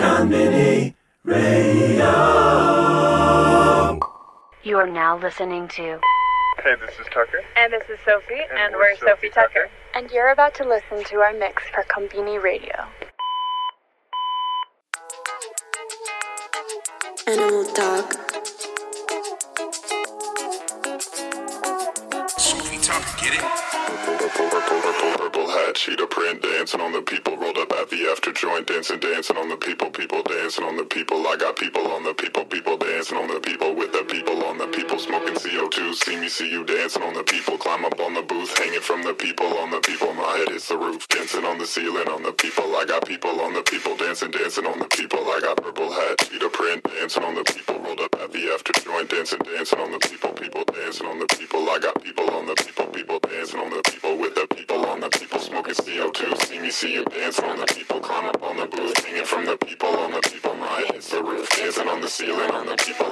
Konbini Radio. You are now listening to Hey, this is Tucker. And this is Sophie, and, And we're, we're Sophie, Sofi Tukker. Tucker. And you're about to listen to our mix for Konbini Radio. Animal Dog. Sophie Tucker, get it? Purple, purple, purple, purple hat, cheetah print, dancing on the people, rolled up at the after joint, dancing, dancing on the people, people dancing on the people. I got people on the people, people dancing on the people, with the people on the people, smoking CO2. See me, see you dancing on the people, climb up on the booth, hanging from the people on the people. My head hits the roof, dancing on the ceiling on the people. I got people on the people, dancing, dancing on the people. I got purple hat, cheetah print, dancing on the people, rolled up at the after joint, dancing, dancing on the people, people dancing on the people. I got people on the people, people dancing on the people, with the people on the people, smoking CO2. See me, see you dancing on the people, climb up on the booth, hanging from the people on the people. My hits the roof, dancing on the ceiling on the people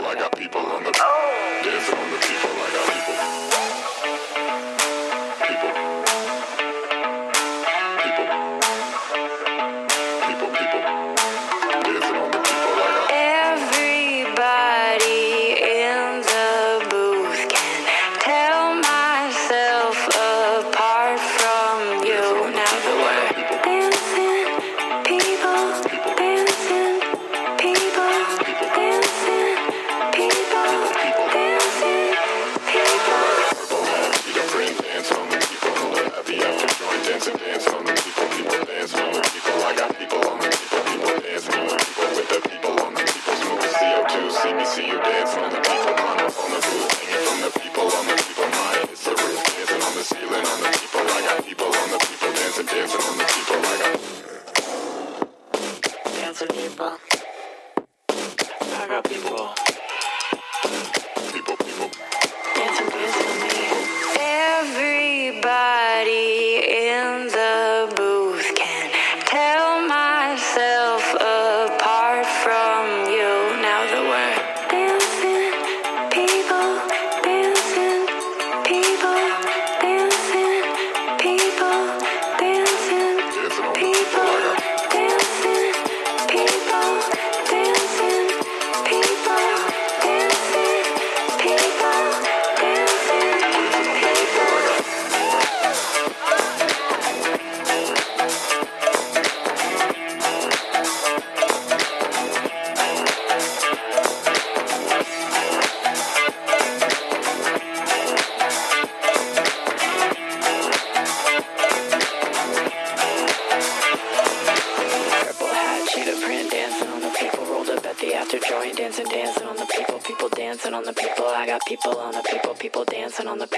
dancing on the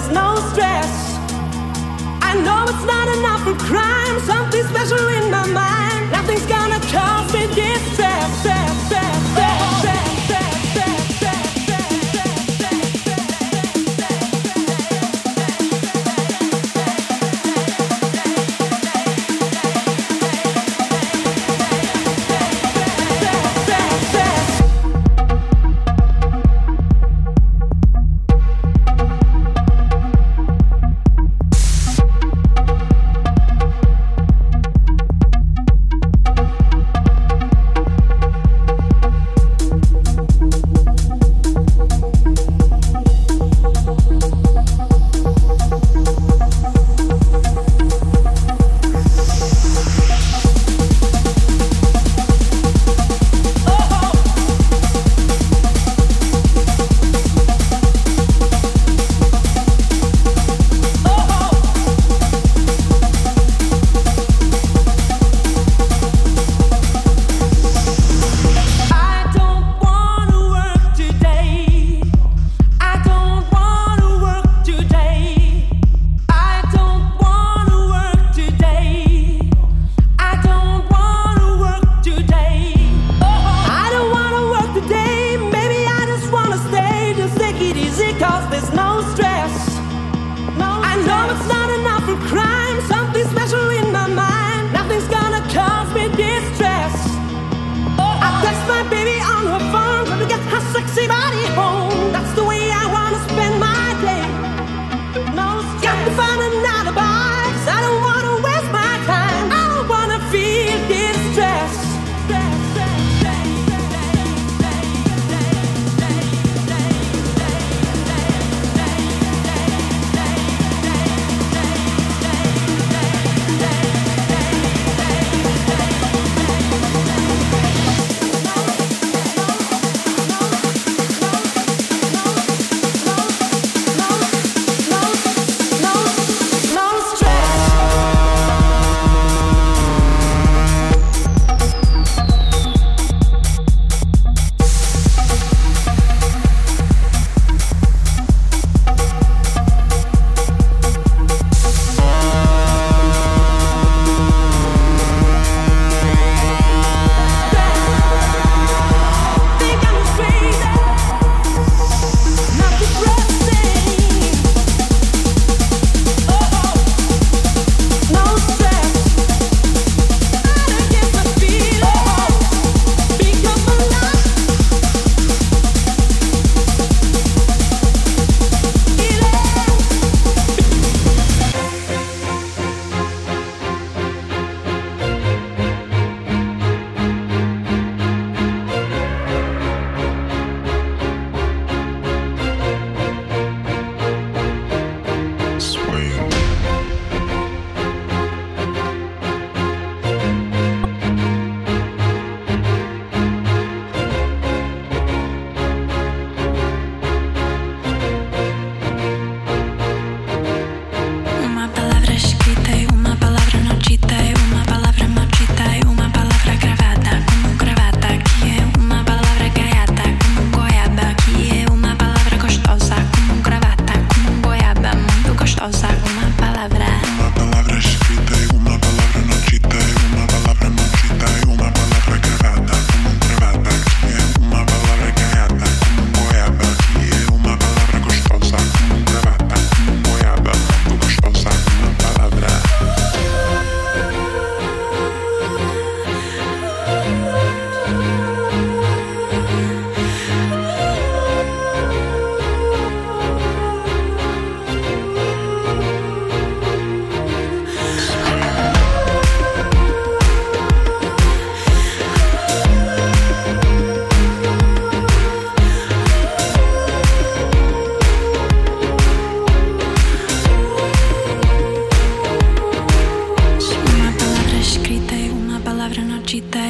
there's no stress. I know it's not enough for crime, something special in my mind.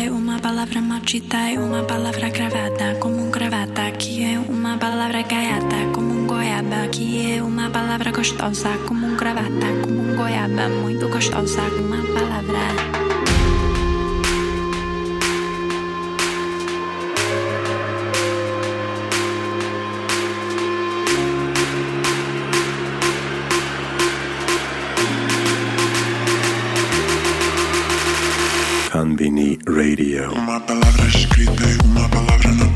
é uma palavra maldita, é uma palavra cravada, como um cravata, que é uma palavra gaiata, como um goiaba, que é uma palavra gostosa, como um cravata, como um goiaba, muito gostosa, uma palavra. Radio. Una palabra escrita, una palabra no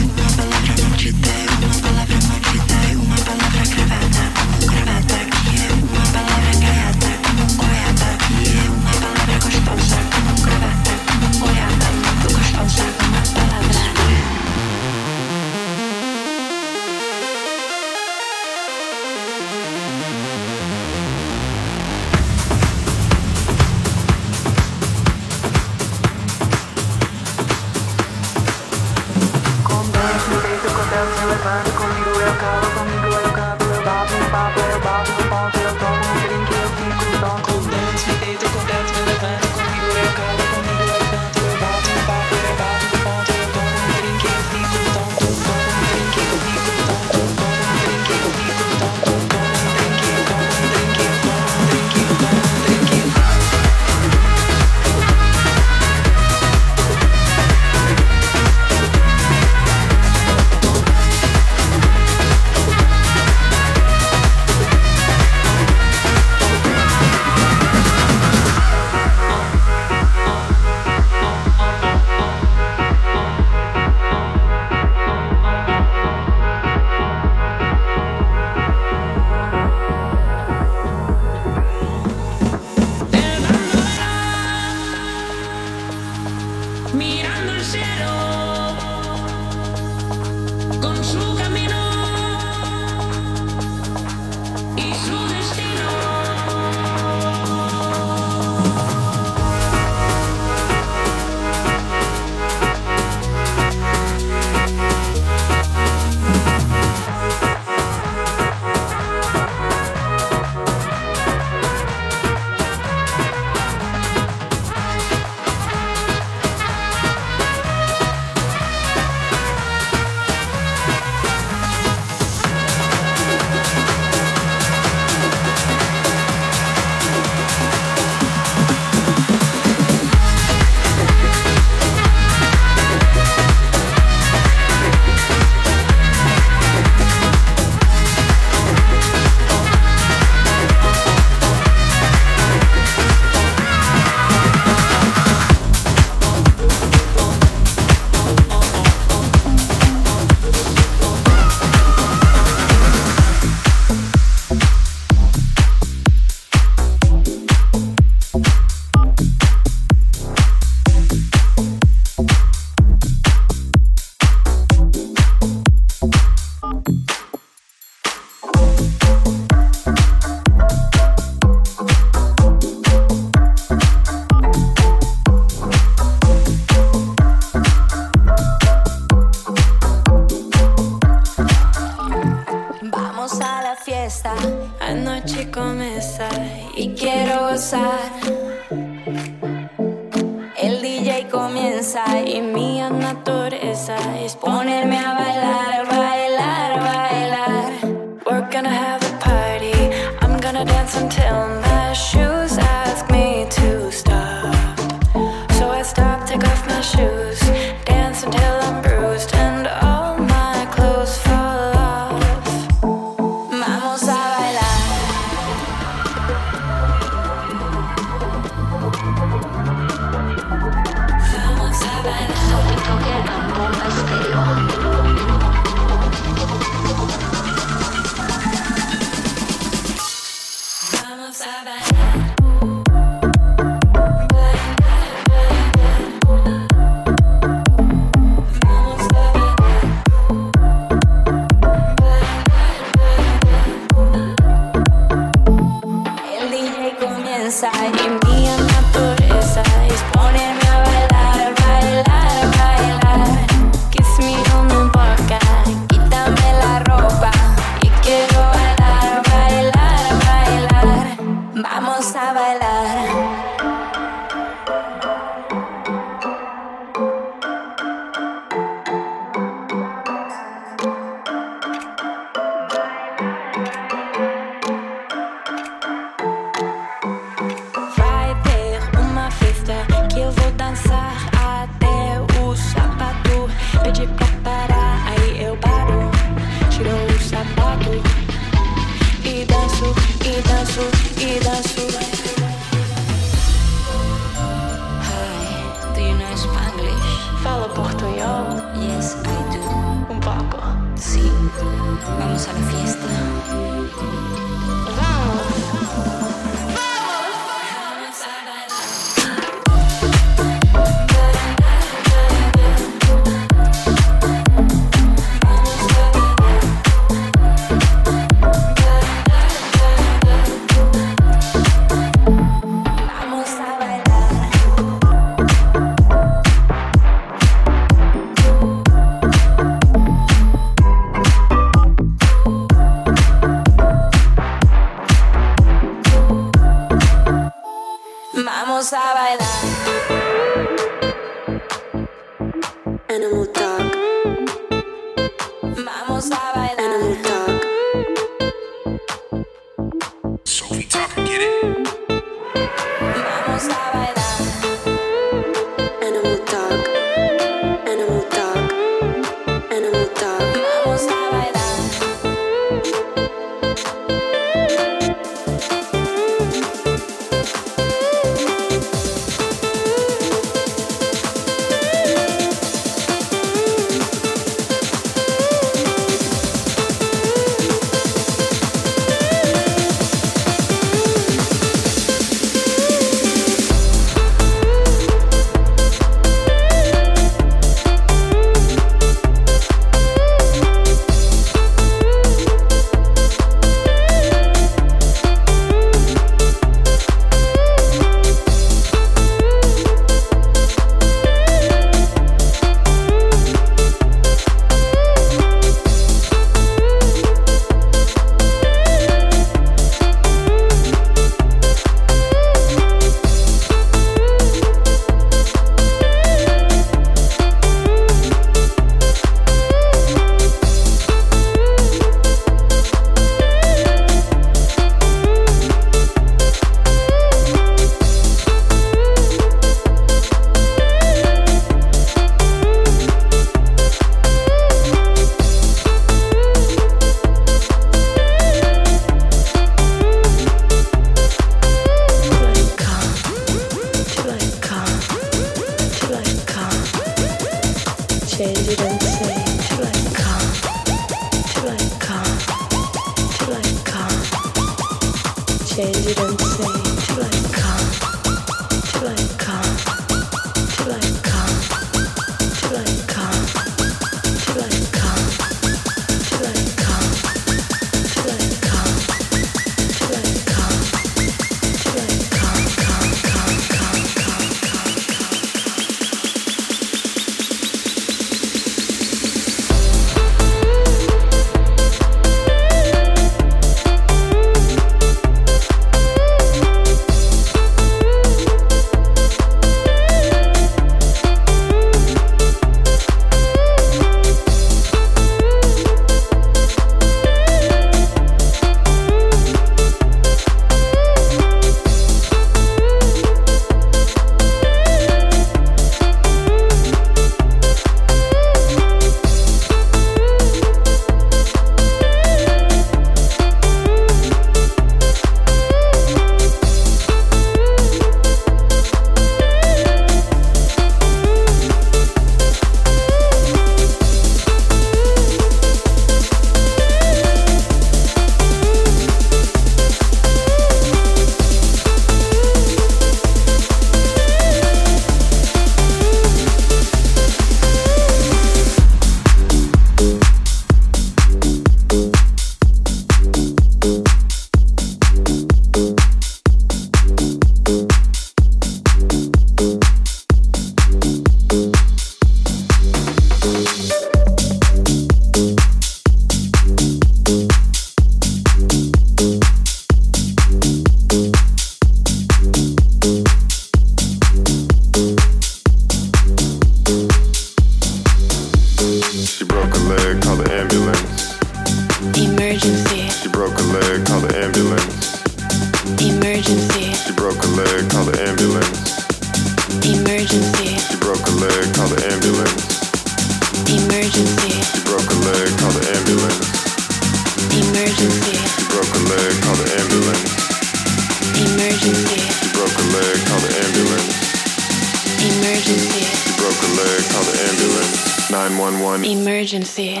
911. Emergency.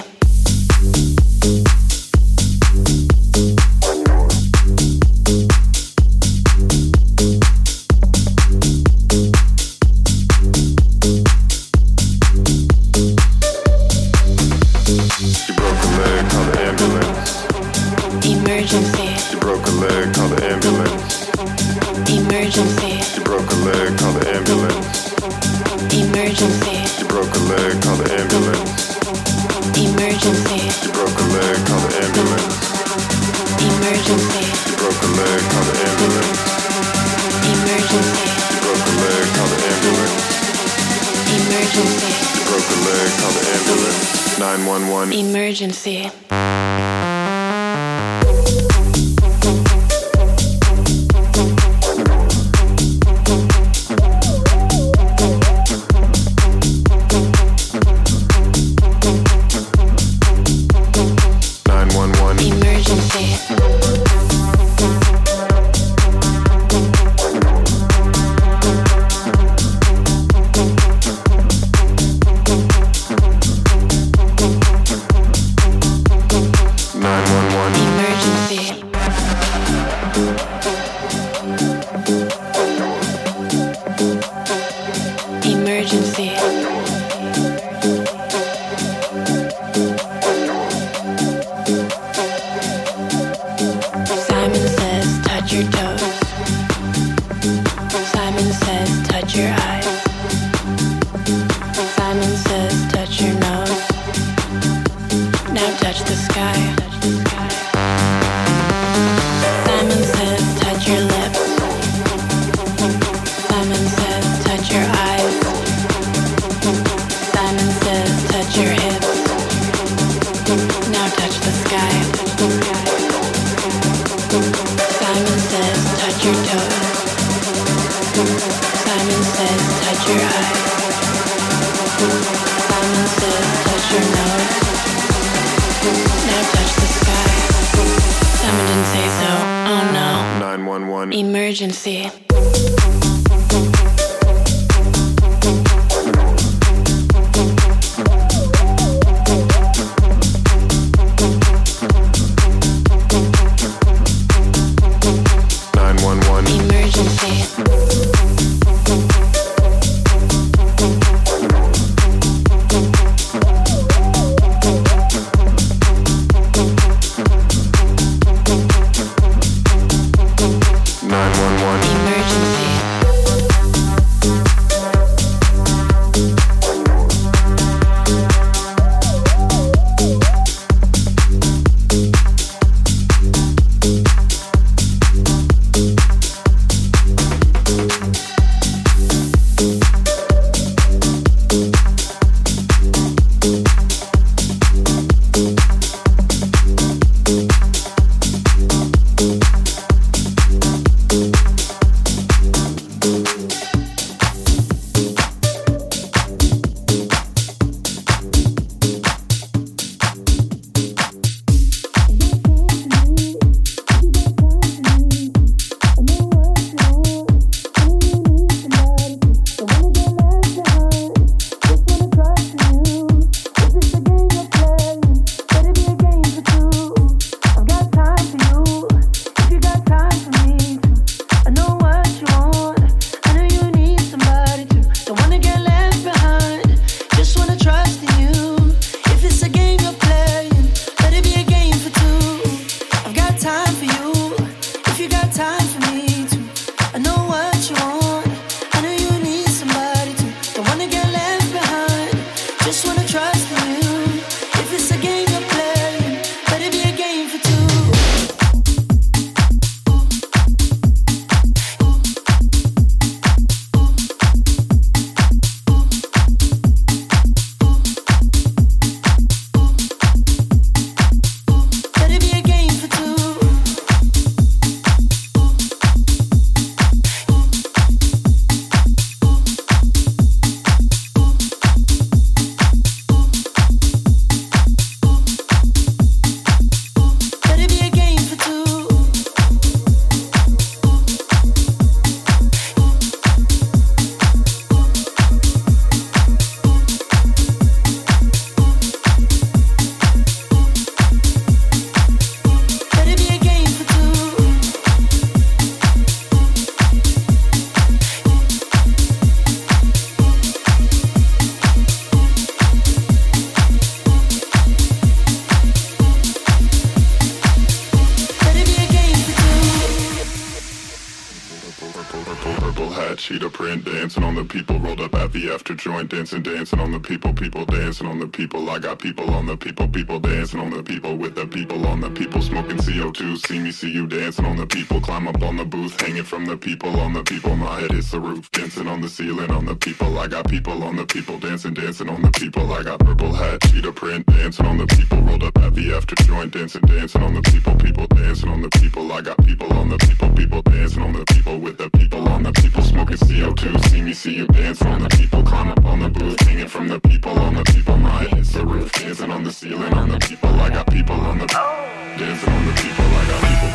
Joint, dancing, dancing the people, people dancing on the people. I got people on the people, people dancing on the people, with the people on the people, smoking CO2. See me, see you dancing on the people, climb up on the booth, hanging from the people, on the people. My head is the roof, dancing on the ceiling, on the people. I got people on the people, dancing, dancing on the people. I got purple hat, cheetah print, dancing on the people, rolled up at the after joint, dancing, dancing on the people, people dancing on the people. I got people on the people, people dancing on the people, with the people on the people, smoking CO2. See me, see you dancing on the people, climb up on the booth, hanging from the people, on the people. My head the roof, dancing on the ceiling, on the people. I got people on the dancing on the people. I got people,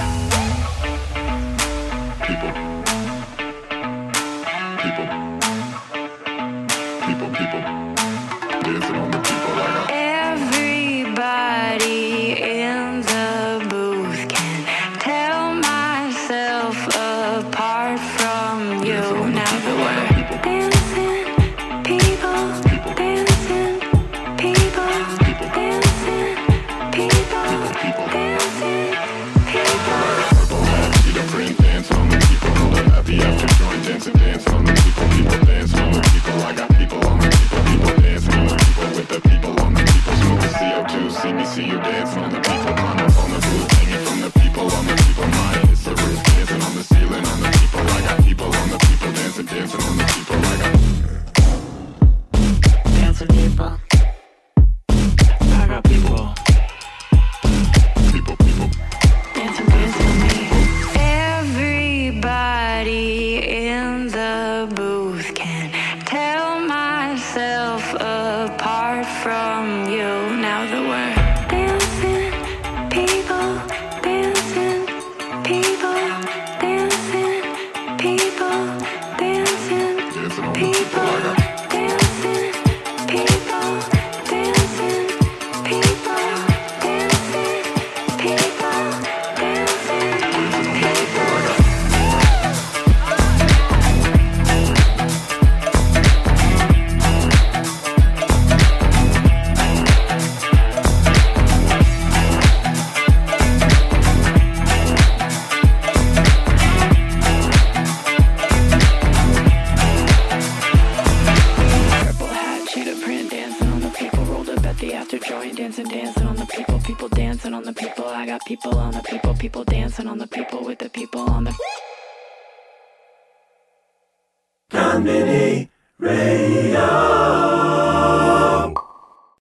people, people, people, people, dancing on the people. I got. Everybody in the booth can tell myself apart from you. Now that we're